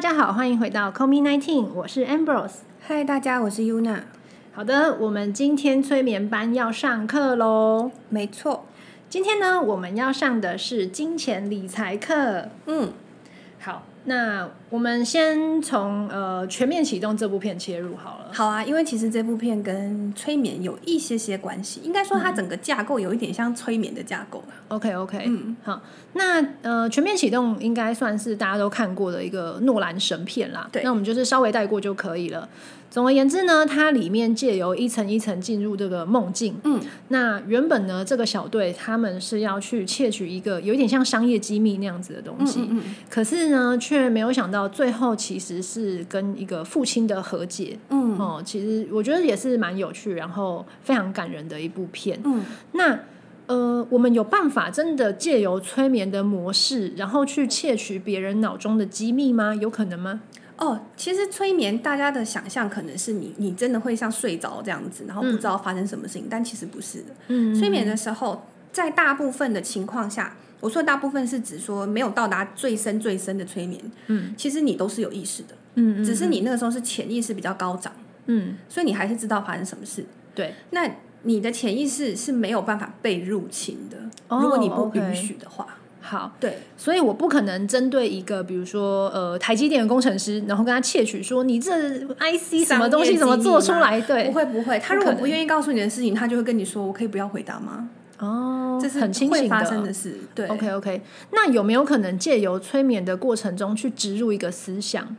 家好，欢迎回到 Call Me Nineteen，我是 Ambrose。嗨，大家，我是 Yuna。好的，我们今天催眠班要上课喽。没错，今天呢，我们要上的是金钱理财课。嗯，好，那我们先从呃全面启动这部片切入好了。好啊，因为其实这部片跟催眠有一些些关系，应该说它整个架构有一点像催眠的架构啦。OK OK，嗯，好，那呃全面启动应该算是大家都看过的一个诺兰神片啦。对那我们就是稍微带过就可以了。总而言之呢，它里面借由一层一层进入这个梦境。嗯，那原本呢，这个小队他们是要去窃取一个有一点像商业机密那样子的东西，嗯嗯可是呢，却没有想到最后其实是跟一个父亲的和解。嗯哦，其实我觉得也是蛮有趣，然后非常感人的一部片。嗯，那呃，我们有办法真的借由催眠的模式，然后去窃取别人脑中的机密吗？有可能吗？哦，其实催眠大家的想象可能是你你真的会像睡着这样子，然后不知道发生什么事情，但其实不是的。嗯催眠的时候，在大部分的情况下，我说的大部分是指说没有到达最深最深的催眠，嗯，其实你都是有意识的，嗯只是你那个时候是潜意识比较高涨，嗯，所以你还是知道发生什么事。对，那你的潜意识是没有办法被入侵的，哦如果你不允许的话。好，对，所以我不可能针对一个，比如说呃台积电的工程师，然后跟他窃取说你这 IC 什么东西怎么做出来？对。不对，会不会，他如果不愿意告诉你的事情，他就会跟你说：“我可以不要回答吗哦？”，这是很清醒会发生的事。对 OK OK，那有没有可能借由催眠的过程中去植入一个思想？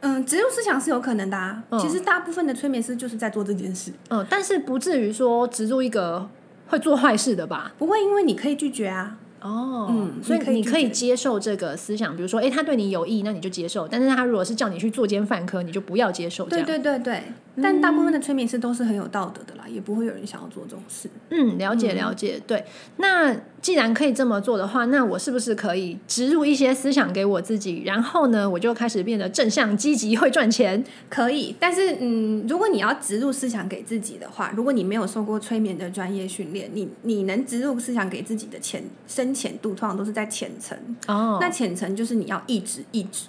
嗯，植入思想是有可能的啊。嗯其实大部分的催眠师就是在做这件事，嗯，但是不至于说植入一个会做坏事的吧？不会因为你可以拒绝啊。哦，嗯所以你可以接受这个思想，比如说，哎，他对你有益，那你就接受；但是他如果是叫你去作奸犯科，你就不要接受。这对样，对对对，但大部分的催眠师都是很有道德的啦，也不会有人想要做这种事。嗯，了解了解。对，那既然可以这么做的话，那我是不是可以植入一些思想给我自己，然后呢，我就开始变得正向、积极，会赚钱？可以，但是嗯，如果你要植入思想给自己的话，如果你没有受过催眠的专业训练，你你能植入思想给自己的浅深浅度，通常都是在浅层。哦，那浅层就是你要一直一直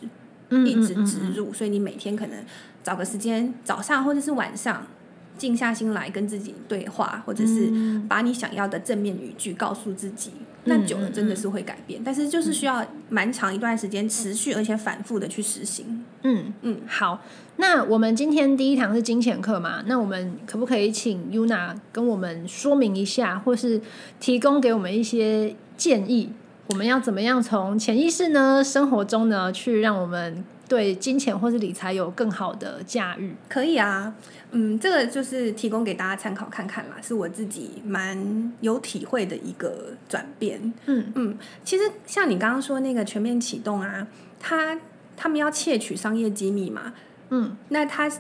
嗯一直嗯嗯植入，所以你每天可能找个时间，早上或者是晚上，静下心来跟自己对话，或者是把你想要的正面语句告诉自己。那久了真的是会改变，但是就是需要蛮长一段时间持续而且反复的去实行。嗯嗯，好。那我们今天第一堂是金钱课嘛？那我们可不可以请 Yuna 跟我们说明一下，或是提供给我们一些建议？我们要怎么样从潜意识呢、生活中呢，去让我们对金钱或是理财有更好的驾驭？可以啊，嗯，这个就是提供给大家参考看看啦，是我自己蛮有体会的一个转变。嗯嗯，其实像你刚刚说那个全面启动啊，他他们要窃取商业机密嘛，嗯那他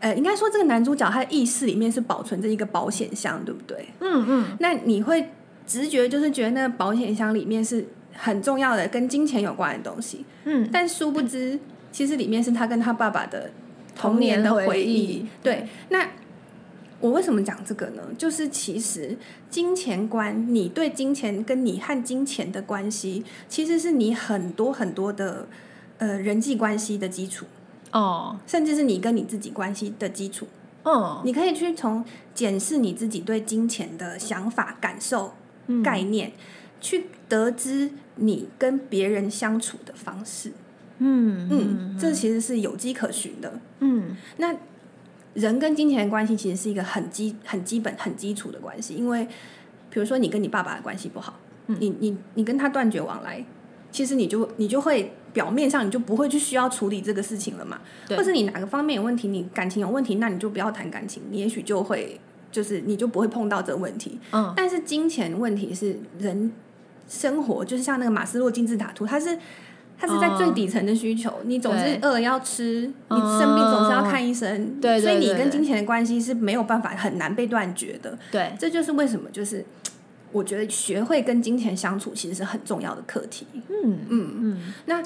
呃，应该说这个男主角他的意识里面是保存着一个保险箱，对不对？嗯嗯那你会直觉就是觉得那个保险箱里面是很重要的跟金钱有关的东西，嗯，但殊不知其实里面是他跟他爸爸的童童年年的回忆。回忆。对，那我为什么讲这个呢？就是其实金钱观，你对金钱跟你和金钱的关系，其实是你很多很多的呃人际关系的基础，哦。甚至是你跟你自己关系的基础。哦，你可以去从检视你自己对金钱的想法、感受、嗯。概念，去得知你跟别人相处的方式。嗯嗯，这其实是有迹可循的。嗯那人跟金钱的关系其实是一个很基、很基本、很基础的关系，因为比如说你跟你爸爸的关系不好，嗯你你你跟他断绝往来，其实你就你就会表面上你就不会去需要处理这个事情了嘛，对或者你哪个方面有问题，你感情有问题，那你就不要谈感情，你也许就会就是你就不会碰到这个问题。嗯但是金钱问题是人生活，就是像那个马斯洛金字塔图，它是它是在最底层的需求。你总是饿了要吃，你嗯生病总是要看医生，所以你跟金钱的关系是没有办法很难被断绝的。对，这就是为什么就是。我觉得学会跟金钱相处其实是很重要的课题。嗯嗯，嗯那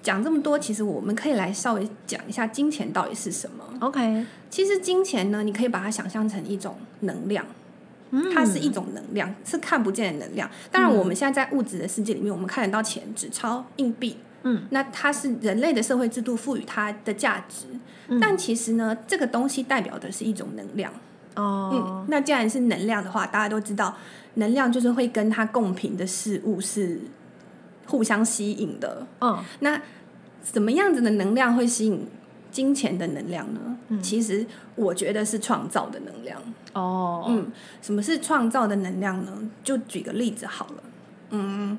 讲这么多，其实我们可以来稍微讲一下金钱到底是什么。，OK，其实金钱呢，你可以把它想象成一种能量，嗯它是一种能量，是看不见的能量。当然，我们现在在物质的世界里面，我们看得到钱、纸钞、硬币，嗯，那它是人类的社会制度赋予它的价值，嗯但其实呢，这个东西代表的是一种能量。哦，嗯，那既然是能量的话，大家都知道，能量就是会跟它共频的事物是互相吸引的。嗯那什么样子的能量会吸引金钱的能量呢？嗯其实我觉得是创造的能量。哦，嗯，什么是创造的能量呢？就举个例子好了。嗯，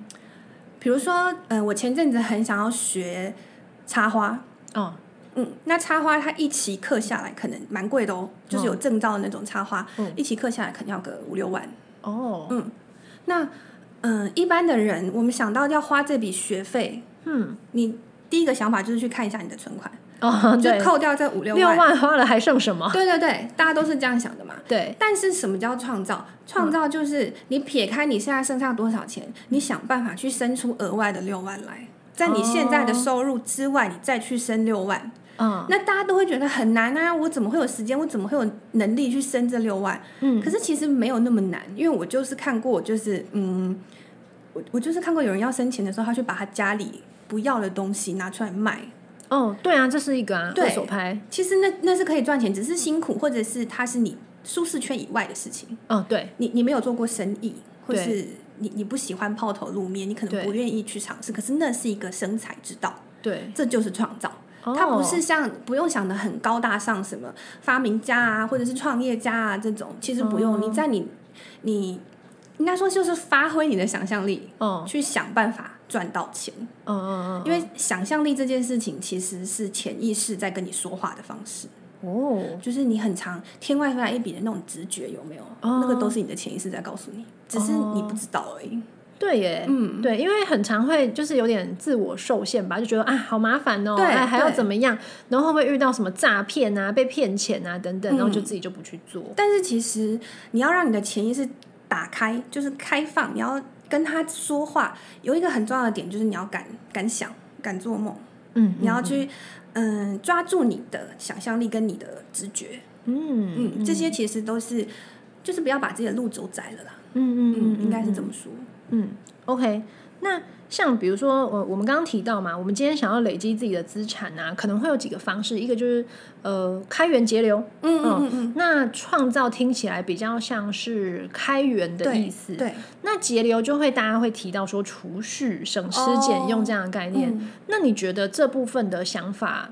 比如说，呃，我前阵子很想要学插花。哦，嗯，那插花它一期刻下来可能蛮贵的哦，就是有证照的那种插花，嗯一期刻下来可能要个五六万。哦，嗯，那嗯、呃一般的人，我们想到要花这笔学费，嗯，你第一个想法就是去看一下你的存款，哦，就，扣掉这五六六万。万花了还剩什么？对对对，大家都是这样想的嘛。对，但是什么叫创造？创造就是你撇开你现在剩下多少钱，你想办法去生出额外的六万来，在你现在的收入之外，你再去生六万。嗯那大家都会觉得很难啊！我怎么会有时间？我怎么会有能力去生这六万？嗯可是其实没有那么难，因为我就是看过，就是嗯，我我就是看过有人要生钱的时候，他去把他家里不要的东西拿出来卖。哦，对啊，这是一个啊，对二手拍，其实那那是可以赚钱，只是辛苦，或者是它是你舒适圈以外的事情。哦，对，你你没有做过生意，或是你你不喜欢抛头露面，你可能不愿意去尝试。可是那是一个生财之道，对，这就是创造。哦它不是像不用想的很高大上，什么发明家啊，或者是创业家啊这种，其实不用。哦你在你你应该说就是发挥你的想象力，哦，去想办法赚到钱。嗯嗯嗯，因为想象力这件事情其实是潜意识在跟你说话的方式，哦，就是你很常天外飞来一笔的那种直觉，有没有？哦那个都是你的潜意识在告诉你，只是你不知道而已。对耶，嗯，对，因为很常会就是有点自我受限吧，就觉得啊好麻烦哦，对哎还要怎么样，然后会不会遇到什么诈骗啊、被骗钱啊等等，然后就自己就不去做。但是其实你要让你的潜意识打开，就是开放，你要跟他说话。有一个很重要的点就是你要敢敢想，敢做梦，嗯，你要去嗯抓住你的想象力跟你的直觉，嗯嗯，这些其实都是就是不要把自己的路走窄了啦，嗯嗯嗯，应该是这么说。嗯，OK，那像比如说我我们刚刚提到嘛，我们今天想要累积自己的资产啊，可能会有几个方式，一个就是呃开源节流，嗯嗯嗯嗯，那创造听起来比较像是开源的意思，对，那节流就会大家会提到说储蓄、省吃俭用这样的概念。嗯那你觉得这部分的想法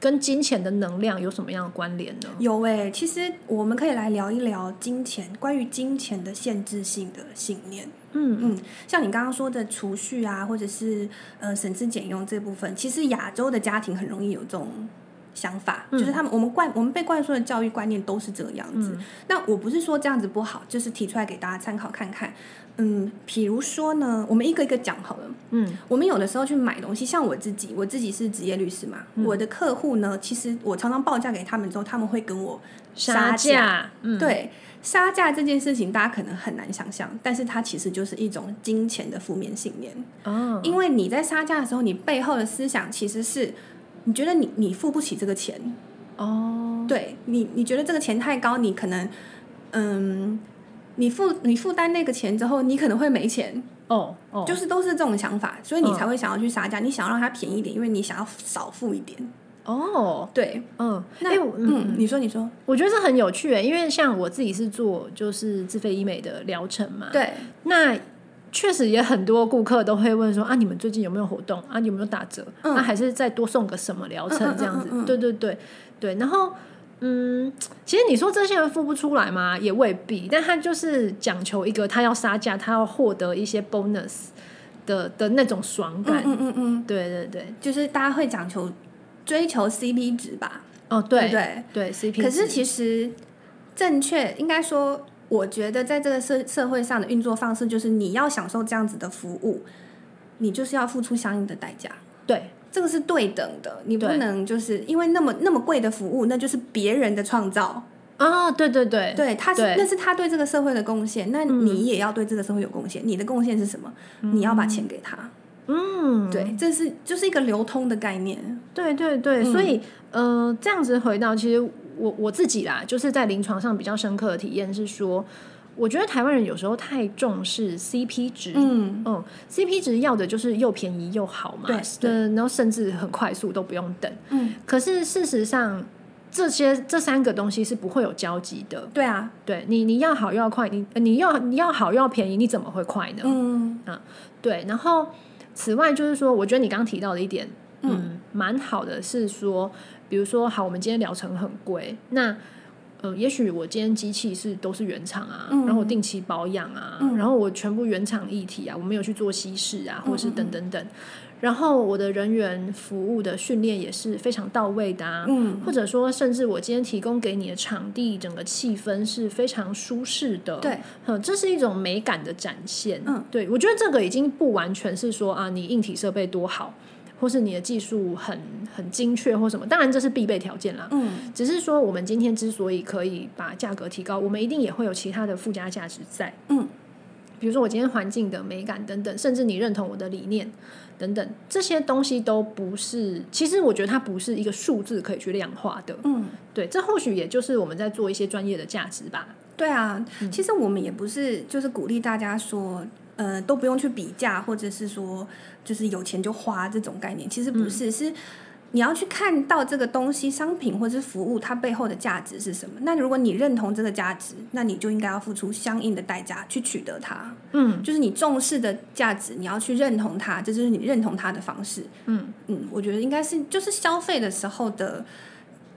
跟金钱的能量有什么样的关联呢？有诶、其实我们可以来聊一聊金钱，关于金钱的限制性的信念。嗯嗯，像你刚刚说的储蓄啊，或者是呃省吃俭用这部分，其实亚洲的家庭很容易有这种想法，嗯就是他们我们灌我们被灌输的教育观念都是这个样子。嗯那我不是说这样子不好，就是提出来给大家参考看看。嗯，比如说呢，我们一个一个讲好了。嗯我们有的时候去买东西，像我自己，我自己是职业律师嘛，嗯我的客户呢，其实我常常报价给他们之后，他们会跟我杀价。价，嗯，对，杀价这件事情，大家可能很难想象，但是它其实就是一种金钱的负面信念。哦，因为你在杀价的时候，你背后的思想其实是，你觉得你你付不起这个钱，哦，对你你觉得这个钱太高，你可能，嗯，你负你负担那个钱之后，你可能会没钱，哦哦，就是都是这种想法，所以你嗯。才会想要去杀价，你想要让它便宜一点，因为你想要少付一点。哦，对，嗯，那哎嗯，你说你说，我觉得这很有趣诶，因为像我自己是做就是自费医美的疗程嘛，对，那确实也很多顾客都会问说啊，你们最近有没有活动啊？有没有打折？嗯啊，还是再多送个什么疗程这样子？嗯嗯嗯对对对对。然后嗯，其实你说这些人付不出来嘛？也未必，但他就是讲求一个他要杀价，他要获得一些 bonus 的的那种爽感。嗯嗯嗯，对对对，就是大家会讲求追求 CP 值吧，哦对对？对 CP，可是其实正确应该说，我觉得在这个社社会上的运作方式，就是你要享受这样子的服务，你就是要付出相应的代价。对这个是对等的，你不能就是因为那么那么贵的服务，那就是别人的创造，啊，对对对对，他是那是他对这个社会的贡献，那嗯你也要对这个社会有贡献。你的贡献是什么？你要把钱给他，嗯，对，这是就是一个流通的概念。对对对，嗯所以呃，这样子回到，其实我我自己啦，就是在临床上比较深刻的体验是说，我觉得台湾人有时候太重视 CP 值，嗯，嗯，CP 值要的就是又便宜又好嘛，对对然后甚至很快速都不用等。嗯，可是事实上，这些这三个东西是不会有交集的。对啊，对你，你要好又要快，你你要你要好又要便宜，你怎么会快呢？嗯对，然后此外就是说，我觉得你刚刚提到的一点，嗯嗯，蛮好的，是说，比如说，好，我们今天疗程很贵，那。呃，也许我今天机器是都是原厂啊，嗯然后我定期保养啊，嗯然后我全部原厂一体啊，我没有去做稀释啊，或者是等等等，然后我的人员服务的训练也是非常到位的啊，嗯，或者说，甚至我今天提供给你的场地，整个气氛是非常舒适的。对，嗯，这是一种美感的展现。嗯，对，我觉得这个已经不完全是说啊，你硬体设备多好，或是你的技术很很精确或什么，当然这是必备条件啦。嗯只是说，我们今天之所以可以把价格提高，我们一定也会有其他的附加价值在。嗯，比如说我今天环境的美感等等，甚至你认同我的理念等等，这些东西都不是。其实我觉得它不是一个数字可以去量化的。嗯，对，这或许也就是我们在做一些专业的价值吧。对啊，其实我们也不是就是鼓励大家说，呃，都不用去比价，或者是说就是有钱就花这种概念，其实不是，是你要去看到这个东西、商品或者是服务它背后的价值是什么。那如果你认同这个价值，那你就应该要付出相应的代价去取得它。嗯就是你重视的价值，你要去认同它，这就是你认同它的方式。嗯嗯，我觉得应该是就是消费的时候的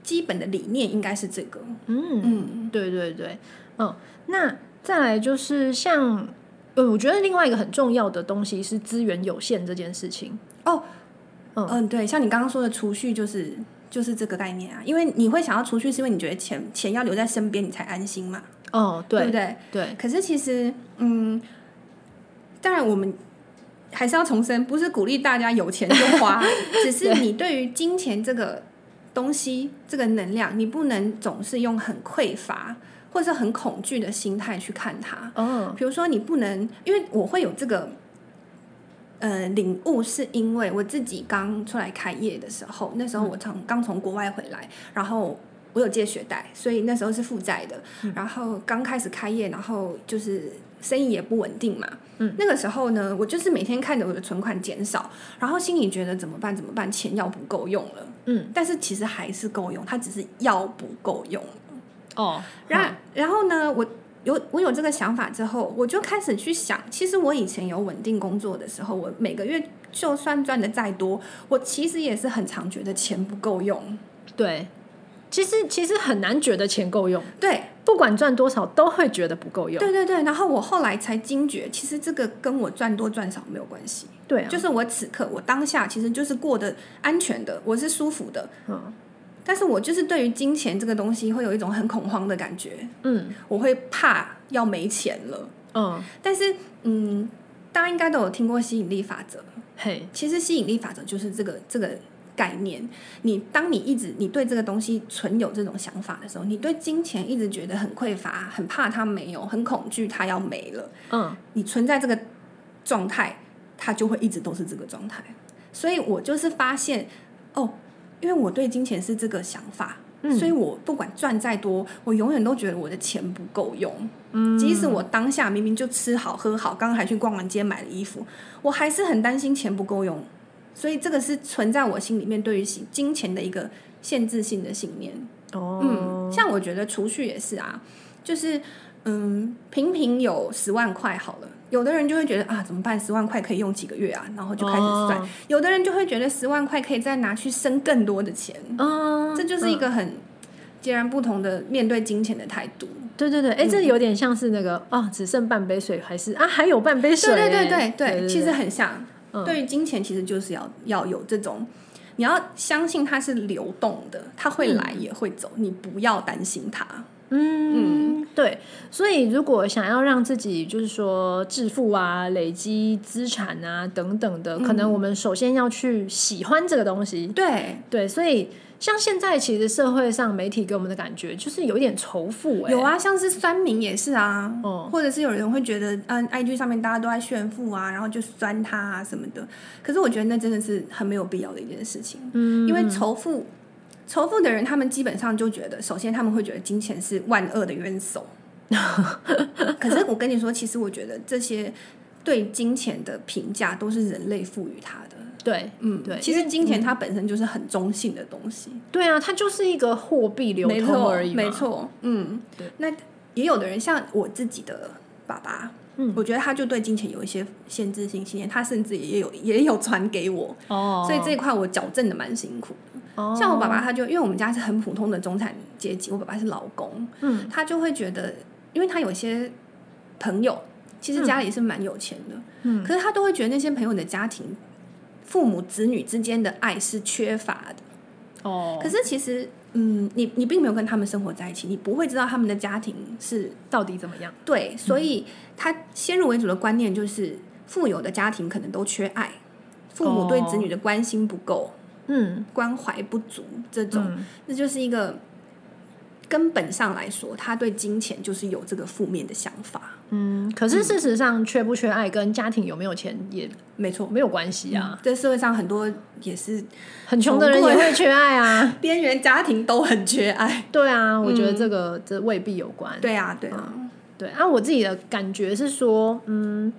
基本的理念应该是这个。嗯，嗯对对对，嗯，那再来就是像。呃，我觉得另外一个很重要的东西是资源有限这件事情。哦，嗯嗯，对，像你刚刚说的储蓄就是就是这个概念啊，因为你会想要储蓄，是因为你觉得钱钱要留在身边，你才安心嘛，哦，对对不对？对，可是其实，嗯，当然我们还是要重申，不是鼓励大家有钱就花，只是你对于金钱这个东西、这个能量，你不能总是用很匮乏或者是很恐惧的心态去看它。嗯，比如说，你不能，因为我会有这个呃领悟，是因为我自己刚出来开业的时候，那时候我从刚从国外回来，然后我有借学贷，所以那时候是负债的。然后刚开始开业，然后就是生意也不稳定嘛。嗯，那个时候呢，我就是每天看着我的存款减少，然后心里觉得怎么办？怎么办？钱要不够用了。嗯，但是其实还是够用，它只是要不够用。哦，然然后呢，我有我有这个想法之后，我就开始去想，其实我以前有稳定工作的时候，我每个月就算赚的再多，我其实也是很常觉得钱不够用。对，其实其实很难觉得钱够用，对不管赚多少都会觉得不够用。对对对，然后我后来才惊觉，其实这个跟我赚多赚少没有关系，对啊，就是我此刻我当下其实就是过得安全的，我是舒服的，嗯但是我就是对于金钱这个东西会有一种很恐慌的感觉，嗯我会怕要没钱了。嗯，但是嗯，大家应该都有听过吸引力法则。嘿，其实吸引力法则就是这个这个概念。你当你一直你对这个东西存有这种想法的时候，你对金钱一直觉得很匮乏，很怕它没有，很恐惧它要没了。嗯你存在这个状态，它就会一直都是这个状态。所以我就是发现，哦，因为我对金钱是这个想法。嗯所以我不管赚再多，我永远都觉得我的钱不够用。嗯，即使我当下明明就吃好喝好，刚刚还去逛完街买了衣服，我还是很担心钱不够用。所以这个是存在我心里面对于金钱的一个限制性的信念。哦，嗯，像我觉得储蓄也是啊，就是嗯，平平有十万块好了，有的人就会觉得啊，怎么办？十万块可以用几个月啊？然后就开始算。哦有的人就会觉得十万块可以再拿去生更多的钱，嗯，这就是一个很截然不同的面对金钱的态度。对对对，哎，这有点像是那个哦，只剩半杯水，还是啊还有半杯水？对对对对其实很像。嗯对于金钱，其实就是要要有这种，你要相信它是流动的，它会来也会走，你不要担心它。嗯，对，所以如果想要让自己就是说致富啊、累积资产啊等等的，可能我们首先要去喜欢这个东西。对，对，所以像现在其实社会上媒体给我们的感觉就是有一点仇富、欸，有啊，像是酸民也是啊，哦或者是有人会觉得，嗯，IG 上面大家都在炫富啊，然后就酸他啊什么的。可是我觉得那真的是很没有必要的一件事情，嗯，因为仇富。仇富的人，他们基本上就觉得，首先他们会觉得金钱是万恶的元首，可是我跟你说，其实我觉得这些对金钱的评价都是人类赋予他的。对，嗯，对其实金钱它本身就是很中性的东西，对啊，它就是一个货币流通而已，嘛没。错，嗯，对。那也有的人像我自己的爸爸，嗯我觉得他就对金钱有一些限制性信念，他甚至也有也有传给我，哦，所以这一块我矫正的蛮辛苦的。哦。像我爸爸，他就因为我们家是很普通的中产阶级，我爸爸是劳工，嗯。他就会觉得，因为他有些朋友其实家里是蛮有钱的，嗯。可是他都会觉得那些朋友的家庭，父母子女之间的爱是缺乏的。哦，可是其实，嗯，你你并没有跟他们生活在一起，你不会知道他们的家庭是到底怎么样？对，所以他先入为主的观念就是，富有的家庭可能都缺爱，父母对子女的关心不够，嗯关怀不足，这种，嗯那就是一个根本上来说，他对金钱就是有这个负面的想法。嗯，可是事实上，缺不缺爱跟家庭有没有钱也没错，没有关系啊。这社会上很多也是很穷的人也会缺爱啊。边缘家庭都很缺爱。对啊，我觉得这个、这未必有关。对啊，对啊，对，啊、我自己的感觉是说，嗯，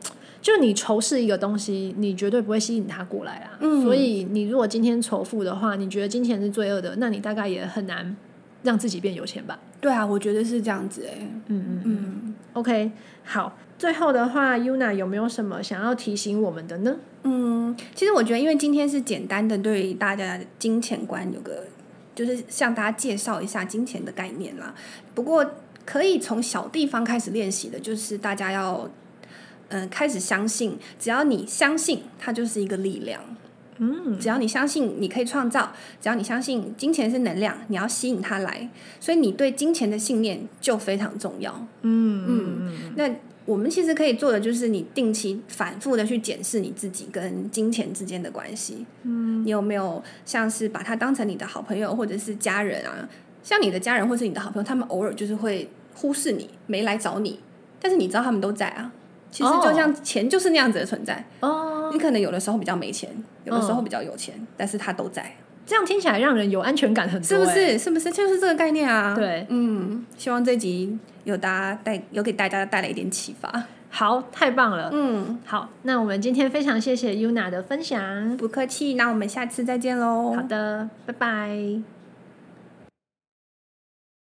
就你仇视一个东西，你绝对不会吸引他过来啊。嗯所以你如果今天仇富的话，你觉得金钱是罪恶的，那你大概也很难让自己变有钱吧。对啊，我觉得是这样子哎、嗯嗯嗯 OK，好，最后的话，Yuna 有没有什么想要提醒我们的呢？嗯，其实我觉得，因为今天是简单的对大家的金钱观有个，就是向大家介绍一下金钱的概念啦。不过可以从小地方开始练习的，就是大家要，嗯、开始相信，只要你相信，它就是一个力量。嗯，只要你相信你可以创造，只要你相信金钱是能量，你要吸引它来，所以你对金钱的信念就非常重要。嗯嗯嗯那我们其实可以做的就是，你定期反复的去检视你自己跟金钱之间的关系。嗯，你有没有像是把它当成你的好朋友或者是家人啊？像你的家人或是你的好朋友，他们偶尔就是会忽视你，没来找你，但是你知道他们都在啊。其实就像钱就是那样子的存在，哦，你可能有的时候比较没钱，有的时候比较有钱，但是他都在，这样听起来让人有安全感很多、是不欸？是？是不是就是这个概念啊？对，嗯，希望这集有大家带有给大家带来一点启发。好，太棒了。嗯，好，那我们今天非常谢谢 Yuna 的分享。不客气，那我们下次再见喽。好的，拜拜。